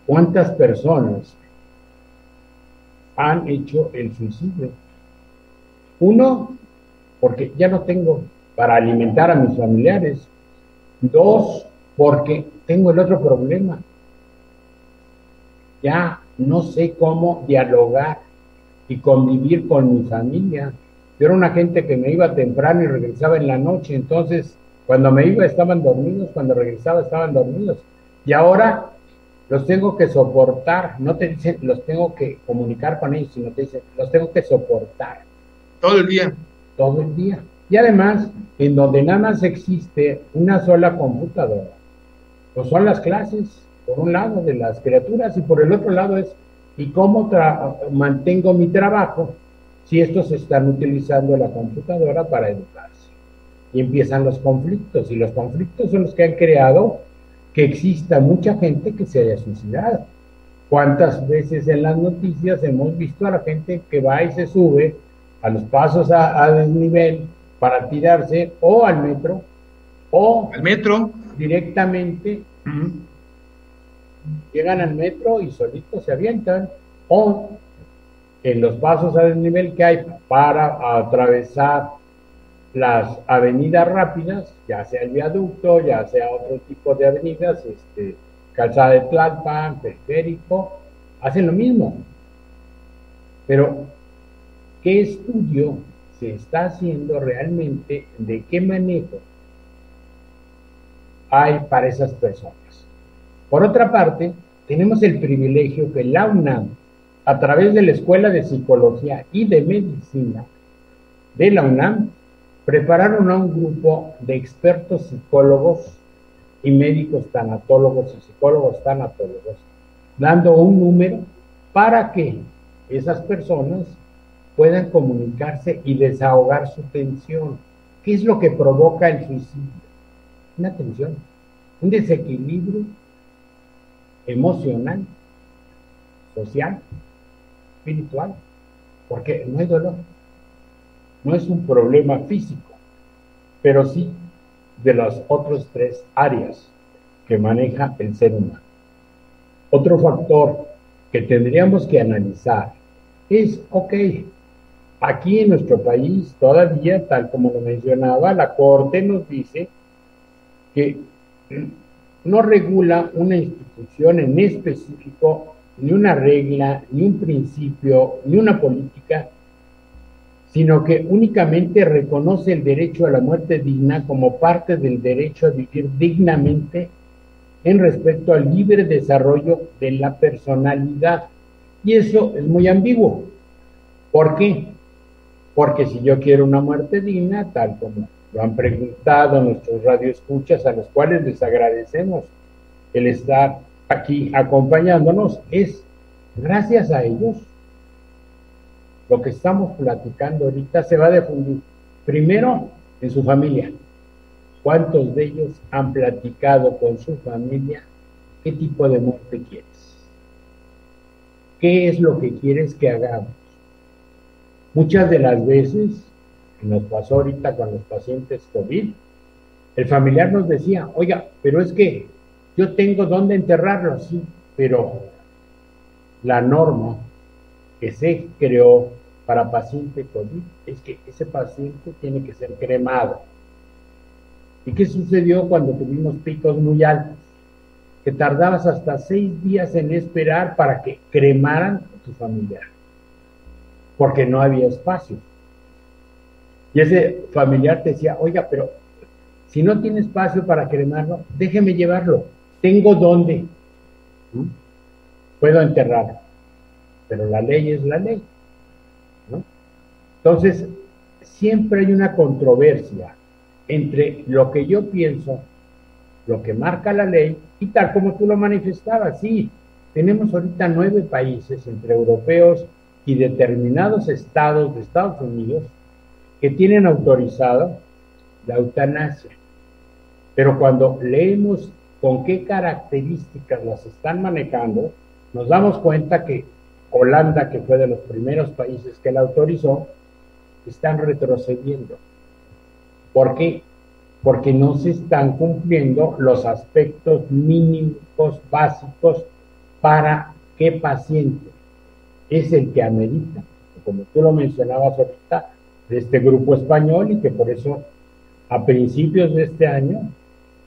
D: cuántas personas han hecho el suicidio. Uno, porque ya no tengo para alimentar a mis familiares. Dos, porque tengo el otro problema. Ya no sé cómo dialogar y convivir con mi familia. Yo era una gente que me iba temprano y regresaba en la noche, entonces cuando me iba estaban dormidos, cuando regresaba estaban dormidos. Y ahora los tengo que soportar, no te dicen los tengo que comunicar con ellos, sino te dicen los tengo que soportar.
B: Todo el día.
D: Todo el día. Y además, en donde nada más existe una sola computadora, pues son las clases, por un lado, de las criaturas, y por el otro lado es, ¿y cómo mantengo mi trabajo si estos están utilizando la computadora para educarse? Y empiezan los conflictos, y los conflictos son los que han creado que exista mucha gente que se haya suicidado. ¿Cuántas veces en las noticias hemos visto a la gente que va y se sube a los pasos a, desnivel para tirarse o al metro o
B: al metro
D: directamente llegan al metro y solitos se avientan o en los pasos a desnivel que hay para atravesar las avenidas rápidas, ya sea el viaducto, ya sea otro tipo de avenidas, este, calzada de Tlalpan, periférico, hacen lo mismo. Pero, ¿qué estudio se está haciendo realmente de qué manejo hay para esas personas? Por otra parte, tenemos el privilegio que la UNAM, a través de la Escuela de Psicología y de Medicina de la UNAM, prepararon a un grupo de expertos psicólogos y médicos tanatólogos y psicólogos tanatólogos, dando un número para que esas personas puedan comunicarse y desahogar su tensión. ¿Qué es lo que provoca el suicidio? Una tensión, un desequilibrio emocional, social, espiritual, porque no hay dolor, no es un problema físico, pero sí de las otras tres áreas que maneja el ser humano. Otro factor que tendríamos que analizar es, ok, aquí en nuestro país todavía, tal como lo mencionaba, la Corte nos dice que no regula una institución en específico, ni una regla, ni un principio, ni una política, sino que únicamente reconoce el derecho a la muerte digna como parte del derecho a vivir dignamente en respecto al libre desarrollo de la personalidad. Y eso es muy ambiguo. ¿Por qué? Porque si yo quiero una muerte digna, tal como lo han preguntado nuestros radioescuchas, a los cuales les agradecemos el estar aquí acompañándonos, es gracias a ellos lo que estamos platicando ahorita se va a difundir. Primero, en su familia. ¿Cuántos de ellos han platicado con su familia qué tipo de muerte quieres? ¿Qué es lo que quieres que hagamos? Muchas de las veces, nos pasó ahorita con los pacientes COVID, el familiar nos decía, oiga, pero es que yo tengo dónde enterrarlo, sí, pero la norma que se creó para paciente COVID es que ese paciente tiene que ser cremado. ¿Y qué sucedió cuando tuvimos picos muy altos? Que tardabas hasta seis días en esperar para que cremaran a tu familiar, porque no había espacio. Y ese familiar te decía, oiga, pero si no tiene espacio para cremarlo, déjeme llevarlo. Tengo dónde. Puedo enterrarlo. Pero la ley es la ley. Entonces, siempre hay una controversia entre lo que yo pienso, lo que marca la ley, y tal como tú lo manifestabas, sí, tenemos ahorita nueve países entre europeos y determinados estados de Estados Unidos que tienen autorizada la eutanasia. Pero cuando leemos con qué características las están manejando, nos damos cuenta que Holanda, que fue de los primeros países que la autorizó, están retrocediendo. ¿Por qué? Porque no se están cumpliendo los aspectos mínimos básicos para qué paciente es el que amerita, como tú lo mencionabas ahorita, de este grupo español y que por eso a principios de este año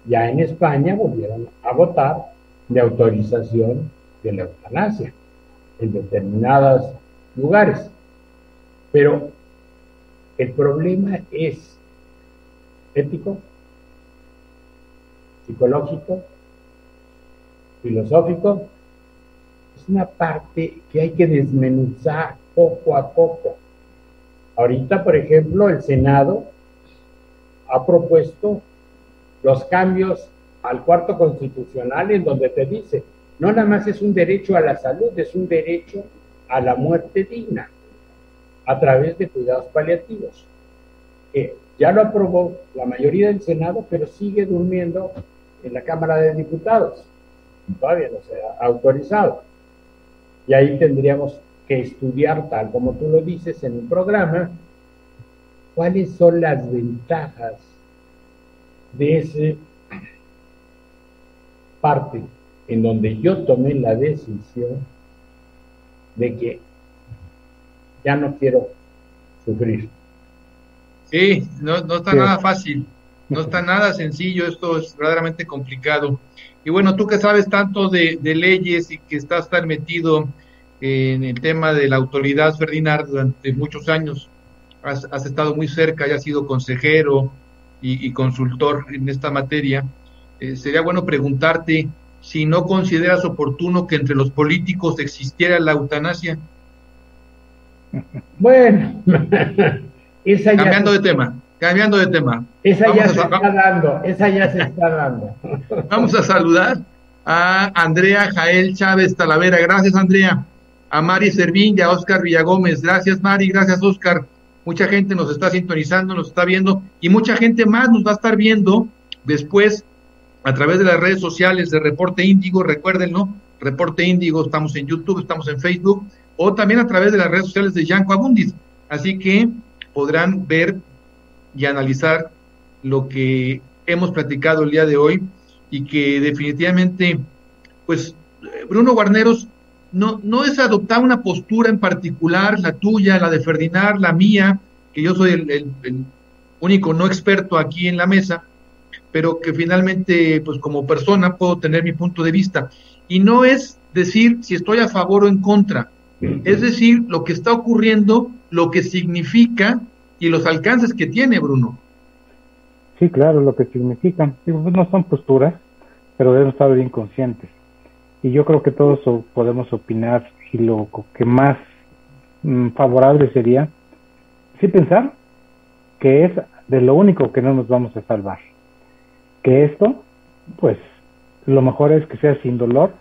D: ya en España volvieron a votar de autorización de la eutanasia en determinados lugares. Pero el problema es ético, psicológico, filosófico. Una parte que hay que desmenuzar poco a poco. Ahorita, por ejemplo, el Senado ha propuesto los cambios al cuarto constitucional en donde te dice no nada más es un derecho a la salud, es un derecho a la muerte digna a través de cuidados paliativos. ya lo aprobó la mayoría del Senado, pero sigue durmiendo en la Cámara de Diputados. Todavía no se ha autorizado. Y ahí tendríamos que estudiar, tal como tú lo dices en un programa, cuáles son las ventajas de esa parte en donde yo tomé la decisión de que ya no quiero sufrir.
B: Sí, no, no está nada fácil, no está nada sencillo, esto es verdaderamente complicado. Y bueno, tú que sabes tanto de, leyes y que estás tan metido en el tema de la autoridad, Ferdinand, durante muchos años, has, estado muy cerca y has sido consejero y, consultor en esta materia. Eh, sería bueno preguntarte si no consideras oportuno que entre los políticos existiera la eutanasia.
D: Bueno,
B: cambiando de tema, cambiando de tema.
D: Esa ya se está dando, esa ya se está dando.
B: Vamos a saludar a Andrea Jael Chávez Talavera. Gracias, Andrea. A Mari Servín y a Oscar Villagómez. Gracias, Mari. Gracias, Oscar. Mucha gente nos está sintonizando, nos está viendo y mucha gente más nos va a estar viendo después a través de las redes sociales de Reporte Índigo. Recuérdenlo, Reporte Índigo, estamos en YouTube, estamos en Facebook o también a través de las redes sociales de Yanko Abundis. Así que podrán ver y analizar lo que hemos platicado el día de hoy y que definitivamente, pues, Bruno Guarneros, no, no es adoptar una postura en particular, la tuya, la de Ferdinand, la mía, que yo soy el, el único no experto aquí en la mesa, pero que finalmente, pues como persona puedo tener mi punto de vista. Y no es decir si estoy a favor o en contra, es decir, lo que está ocurriendo, lo que significa y los alcances que tiene, Bruno.
C: Sí, claro, lo que significan. Pues, no son posturas, pero debemos estar bien conscientes. Y yo creo que todos podemos opinar y lo que más mm, favorable sería, sí pensar que es de lo único que no nos vamos a salvar. Que esto, pues, lo mejor es que sea sin dolor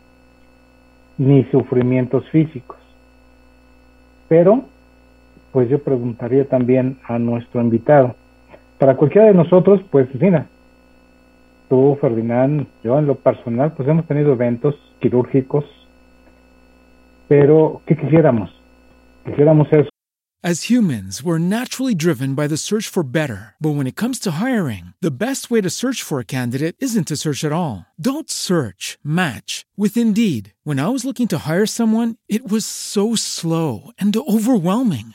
C: ni sufrimientos físicos. Pero, pues yo preguntaría también a nuestro invitado, para cualquiera de nosotros, pues tú, Ferdinand, yo en lo personal, pues hemos tenido eventos quirúrgicos, pero ¿qué quisiéramos? Quisiéramos ser
J: As humans, we're naturally driven by the search for better. But when it comes to hiring, the best way to search for a candidate isn't to search at all. Don't search, match with Indeed. When I was looking to hire someone, it was so slow and overwhelming.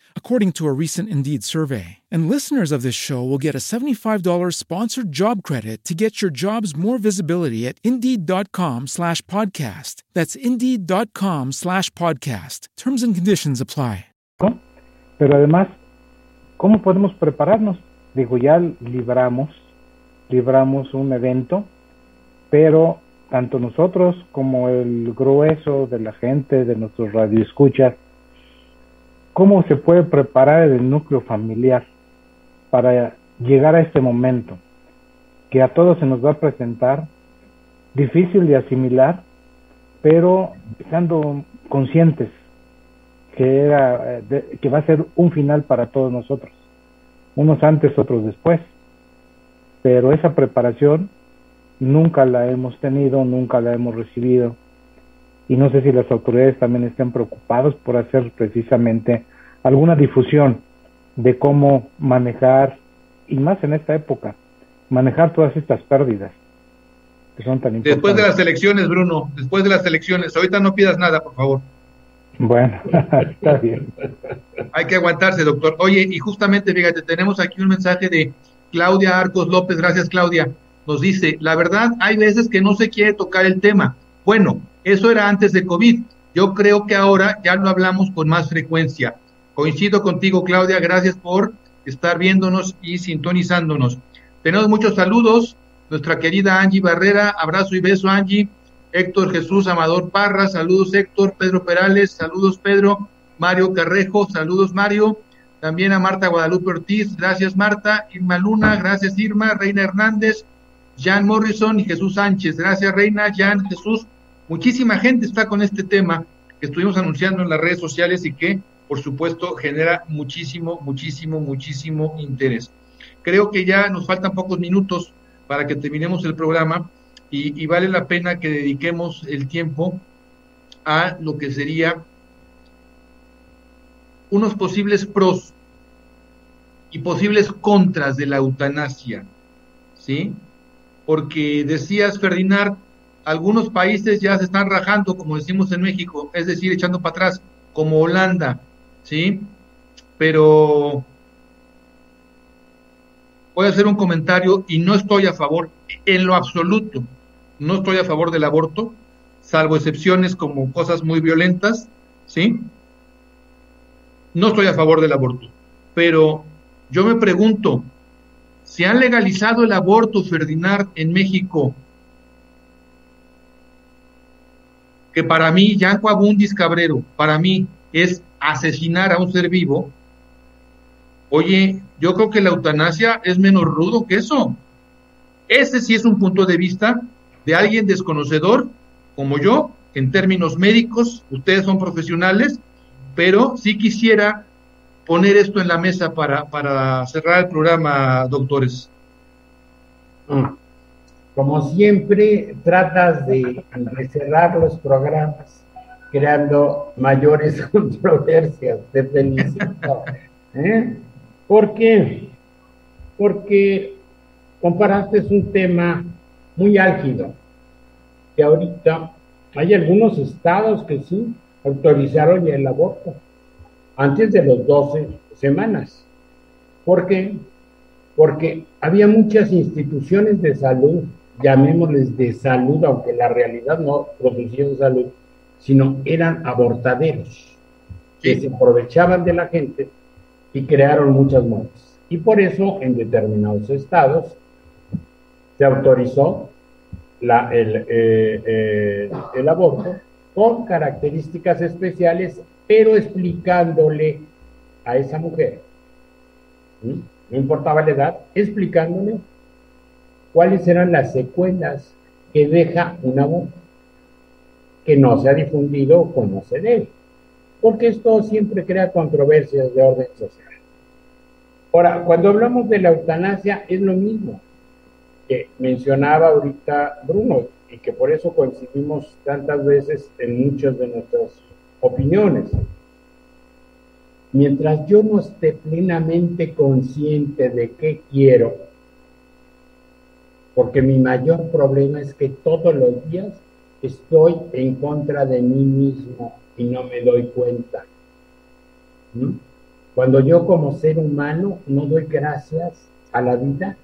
J: according to a recent Indeed survey. And listeners of this show will get a $75 sponsored job credit to get your jobs more visibility at Indeed.com slash podcast. That's Indeed.com slash podcast. Terms and conditions apply.
C: Pero además, ¿cómo podemos prepararnos? Digo, ya libramos, libramos un evento, pero tanto nosotros como el grueso de la gente, de nuestros radioescuchas, ¿cómo se puede preparar el núcleo familiar para llegar a este momento que a todos se nos va a presentar difícil de asimilar, pero estando conscientes que era eh, que va a ser un final para todos nosotros unos antes otros después pero esa preparación nunca la hemos tenido nunca la hemos recibido y no sé si las autoridades también estén preocupados por hacer precisamente alguna difusión de cómo manejar y más en esta época manejar todas estas pérdidas que son tan importantes.
B: Después de las elecciones, Bruno, después de las elecciones, ahorita no pidas nada, por favor.
C: Bueno, está bien.
B: Hay que aguantarse, doctor. Oye, y justamente, fíjate, tenemos aquí un mensaje de Claudia Arcos López. Gracias, Claudia. Nos dice, la verdad, hay veces que no se quiere tocar el tema. Bueno, eso era antes de COVID. Yo creo que ahora ya lo hablamos con más frecuencia. Coincido contigo, Claudia. Gracias por estar viéndonos y sintonizándonos. Tenemos muchos saludos. Nuestra querida Angie Barrera, abrazo y beso, Angie. Héctor Jesús Amador Parra, saludos Héctor, Pedro Perales, saludos Pedro, Mario Carrejo, saludos Mario, también a Marta Guadalupe Ortiz, gracias Marta, Irma Luna, gracias Irma, Reina Hernández, Jan Morrison y Jesús Sánchez, gracias Reina, Jan, Jesús, muchísima gente está con este tema que estuvimos anunciando en las redes sociales y que por supuesto, genera muchísimo, muchísimo, muchísimo interés. Creo que ya nos faltan pocos minutos para que terminemos el programa y, vale la pena que dediquemos el tiempo a lo que sería unos posibles pros y posibles contras de la eutanasia, ¿sí? Porque decías, Ferdinand, algunos países ya se están rajando, como decimos en México, es decir, echando para atrás, como Holanda, ¿sí? Pero voy a hacer un comentario y no estoy a favor, en lo absoluto, no estoy a favor del aborto, salvo excepciones como cosas muy violentas, ¿sí? No estoy a favor del aborto, pero yo me pregunto, ¿se han legalizado el aborto, Ferdinand, en México? Que para mí, Yanco Abundis Cabrero, para mí es asesinar a un ser vivo. Oye, yo creo que la eutanasia es menos rudo que eso. Ese sí es un punto de vista de alguien desconocedor como yo, en términos médicos, ustedes son profesionales, pero sí quisiera poner esto en la mesa para, para cerrar el programa, doctores.
D: Ah, como siempre, tratas de, cerrar los programas creando mayores controversias. Te felicito. ¿eh? ¿Por qué? Porque comparaste un tema muy álgido, que ahorita hay algunos estados que sí autorizaron el aborto antes de los 12 semanas. ¿Por qué? Porque había muchas instituciones de salud, llamémosles de salud, aunque la realidad no producían salud, sino eran abortaderos, que se aprovechaban de la gente y crearon muchas muertes. Y por eso en determinados estados se autorizó la, el, eh, eh, el aborto con características especiales, pero explicándole a esa mujer, no importaba la edad, explicándole cuáles eran las secuelas que deja un aborto, que no se ha difundido como se debe, porque esto siempre crea controversias de orden social. Ahora, cuando hablamos de la eutanasia es lo mismo que mencionaba ahorita Bruno, y que por eso coincidimos tantas veces en muchas de nuestras opiniones. Mientras yo no esté plenamente consciente de qué quiero, porque mi mayor problema es que todos los días estoy en contra de mí mismo y no me doy cuenta. Cuando yo como ser humano no doy gracias a la vida,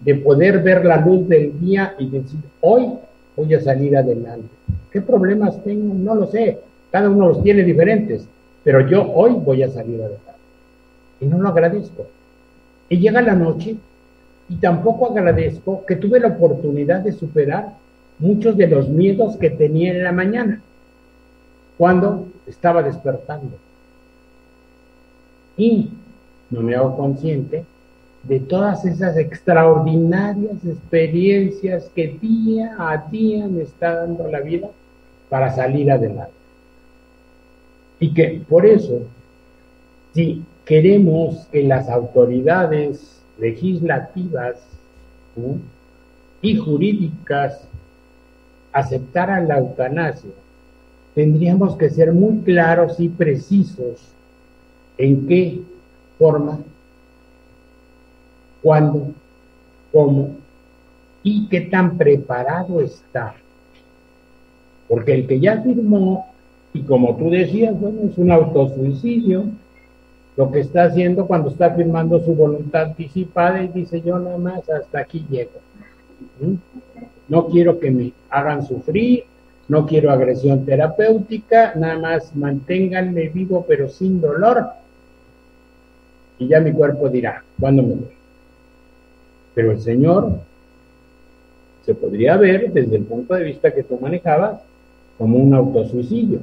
D: de poder ver la luz del día y decir, hoy voy a salir adelante. ¿Qué problemas tengo? No lo sé. Cada uno los tiene diferentes, pero yo hoy voy a salir adelante. Y no lo agradezco. Y llega la noche y tampoco agradezco que tuve la oportunidad de superar muchos de los miedos que tenía en la mañana, cuando estaba despertando. Y no me hago consciente de todas esas extraordinarias experiencias que día a día me está dando la vida para salir adelante. Y que por eso, si queremos que las autoridades legislativas y jurídicas aceptaran la eutanasia, tendríamos que ser muy claros y precisos en qué forma cuándo, cómo y qué tan preparado está. Porque el que ya firmó, y como tú decías, bueno, es un autosuicidio, lo que está haciendo cuando está firmando su voluntad anticipada y dice yo nada más hasta aquí llego. ¿Mm? No quiero que me hagan sufrir, no quiero agresión terapéutica, nada más manténganme vivo pero sin dolor. Y ya mi cuerpo dirá, ¿cuándo me voy? Pero el Señor se podría ver desde el punto de vista que tú manejabas como un autosuicidio.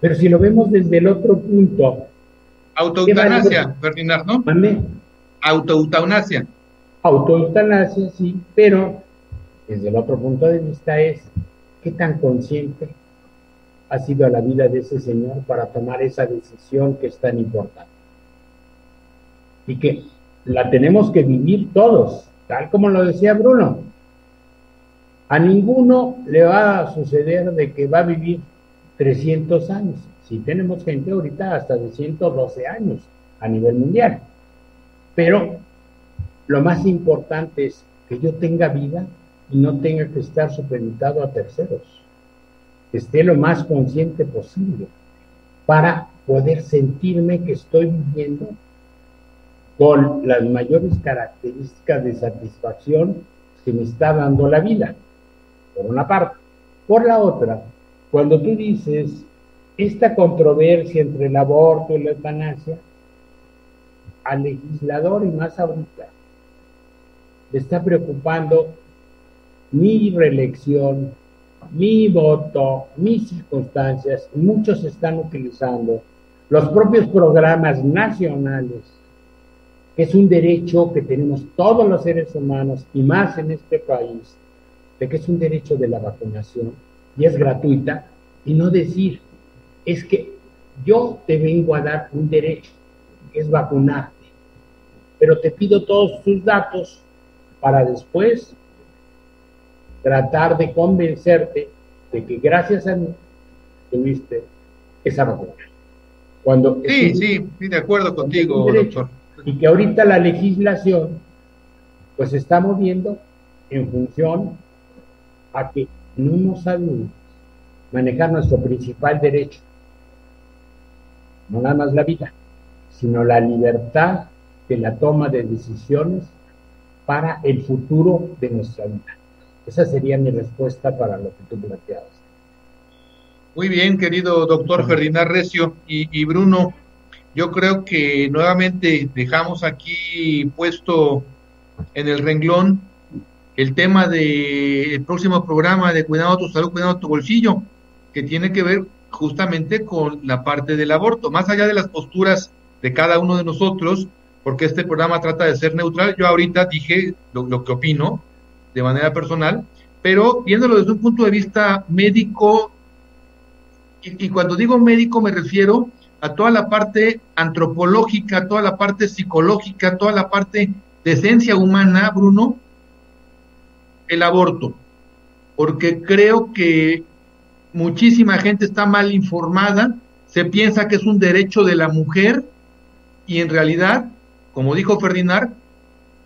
D: Pero si lo vemos desde el otro punto.
B: Autoeutanasia, Ferdinand, ¿no? Autoeutanasia.
D: Autoeutanasia, sí, pero desde el otro punto de vista es qué tan consciente ha sido la vida de ese señor para tomar esa decisión que es tan importante. Y que la tenemos que vivir todos, tal como lo decía Bruno. A ninguno le va a suceder de que va a vivir 300 años. Si tenemos gente ahorita hasta de 112 años a nivel mundial. Pero lo más importante es que yo tenga vida y no tenga que estar supeditado a terceros. Que esté lo más consciente posible para poder sentirme que estoy viviendo con las mayores características de satisfacción que me está dando la vida, por una parte. Por la otra, cuando tú dices esta controversia entre el aborto y la eutanasia, al legislador y más ahorita le está preocupando mi reelección, mi voto, mis circunstancias, muchos están utilizando los propios programas nacionales, que es un derecho que tenemos todos los seres humanos y más en este país, de que es un derecho de la vacunación y es gratuita, y no decir, es que yo te vengo a dar un derecho, que es vacunarte, pero te pido todos tus datos para después tratar de convencerte de que gracias a mí tuviste esa vacuna.
B: Cuando sí, sí, estoy de acuerdo contigo, doctor.
D: Y que ahorita la legislación pues se está moviendo en función a que no nos sabemos manejar nuestro principal derecho, no nada más la vida, sino la libertad de la toma de decisiones para el futuro de nuestra vida. Esa sería mi respuesta para lo que tú planteabas.
B: Muy bien, querido doctor Ferdinand Recio y, Bruno. Yo creo que nuevamente dejamos aquí puesto en el renglón el tema del próximo programa de Cuidado tu salud, cuidado tu bolsillo, que tiene que ver justamente con la parte del aborto, más allá de las posturas de cada uno de nosotros, porque este programa trata de ser neutral. Yo ahorita dije lo, que opino de manera personal, pero viéndolo desde un punto de vista médico, y, y, cuando digo médico me refiero a toda la parte antropológica, toda la parte psicológica, toda la parte de esencia humana, Bruno, el aborto, porque creo que muchísima gente está mal informada, se piensa que es un derecho de la mujer y en realidad como dijo Ferdinand,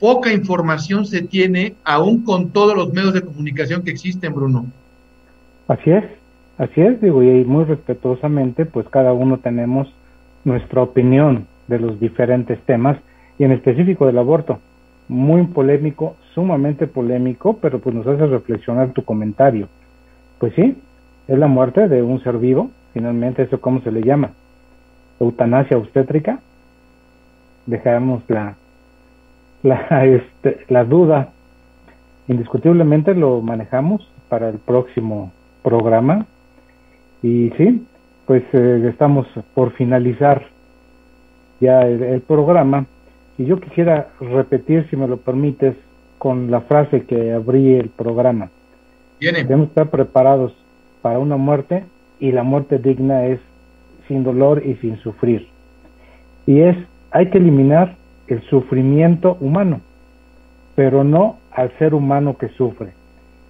B: poca información se tiene aún con todos los medios de comunicación que existen, Bruno.
C: Así es, así es, digo, y muy respetuosamente, pues cada uno tenemos nuestra opinión de los diferentes temas y en específico del aborto. Muy polémico, sumamente polémico, pero pues nos hace reflexionar tu comentario. Pues sí, es la muerte de un ser vivo, finalmente eso cómo se le llama, eutanasia obstétrica, dejamos la, la, este, la duda. Indiscutiblemente lo manejamos para el próximo programa. Y sí, pues eh, estamos por finalizar ya el, programa. Y yo quisiera repetir, si me lo permites, con la frase que abrí el programa. Debemos estar preparados para una muerte y la muerte digna es sin dolor y sin sufrir. Y es hay que eliminar el sufrimiento humano, pero no al ser humano que sufre.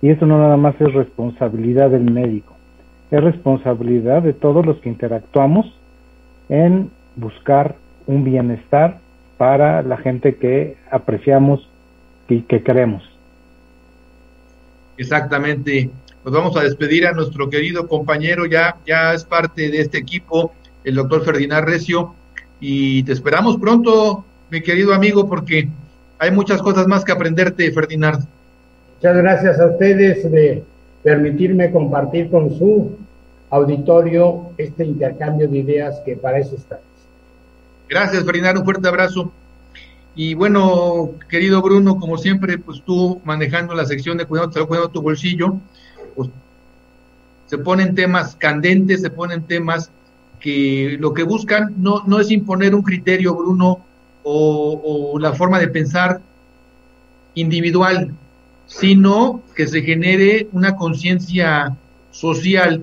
C: Y eso no nada más es responsabilidad del médico, es responsabilidad de todos los que interactuamos en buscar un bienestar para la gente que apreciamos y que queremos.
B: Exactamente. Pues vamos a despedir a nuestro querido compañero, ya, ya es parte de este equipo, el doctor Ferdinand Recio y te esperamos pronto, mi querido amigo, porque hay muchas cosas más que aprenderte, Ferdinand.
D: Muchas gracias a ustedes de permitirme compartir con su auditorio este intercambio de ideas que para eso está.
B: Gracias, Ferdinand, un fuerte abrazo. Y bueno, querido Bruno, como siempre, pues tú manejando la sección de cuidado, cuidado tu bolsillo, pues se ponen temas candentes, se ponen temas que lo que buscan no, no es imponer un criterio, Bruno, o, la forma de pensar individual, sino que se genere una conciencia social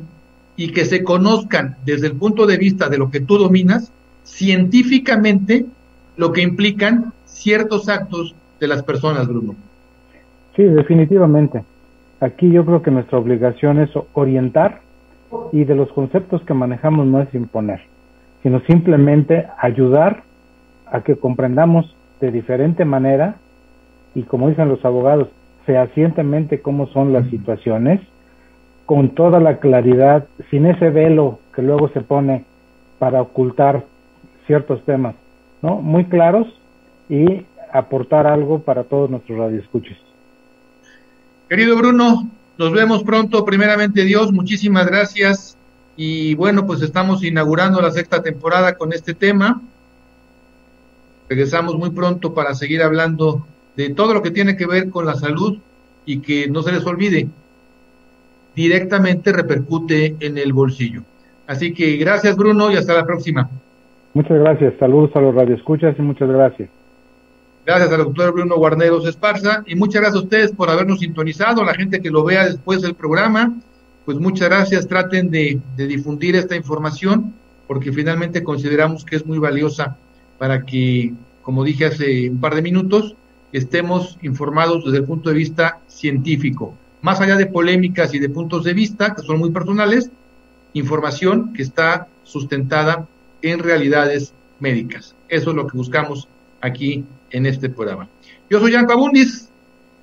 B: y que se conozcan desde el punto de vista de lo que tú dominas, científicamente, lo que implican ciertos actos de las personas, Bruno.
C: Sí, definitivamente. Aquí yo creo que nuestra obligación es orientar y de los conceptos que manejamos no es imponer, sino simplemente ayudar a que comprendamos de diferente manera y como dicen los abogados, fehacientemente cómo son las situaciones, con toda la claridad, sin ese velo que luego se pone para ocultar ciertos temas, ¿no? Muy claros y aportar algo para todos nuestros radioescuchos.
B: Querido Bruno, nos vemos pronto, primeramente Dios, muchísimas gracias. Y bueno, pues estamos inaugurando la sexta temporada con este tema. Regresamos muy pronto para seguir hablando de todo lo que tiene que ver con la salud y que no se les olvide, directamente repercute en el bolsillo. Así que gracias Bruno y hasta la próxima.
C: Muchas gracias, saludos a los radioescuchas y muchas gracias.
B: Gracias al doctor Bruno Guarneros Esparza y muchas gracias a ustedes por habernos sintonizado, la gente que lo vea después del programa, pues muchas gracias, traten de, de difundir esta información porque finalmente consideramos que es muy valiosa para que, como dije hace un par de minutos, estemos informados desde el punto de vista científico. Más allá de polémicas y de puntos de vista, que son muy personales, información que está sustentada en realidades médicas. Eso es lo que buscamos aquí en este programa. Yo soy Yanko Abundis,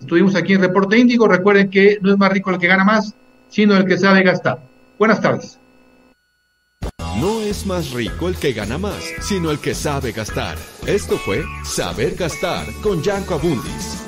B: estuvimos aquí en Reporte Índigo. Recuerden que no es más rico el que gana más, sino el que sabe gastar. Buenas tardes.
A: No es más rico el que gana más, sino el que sabe gastar. Esto fue Saber Gastar con Yanko Abundis.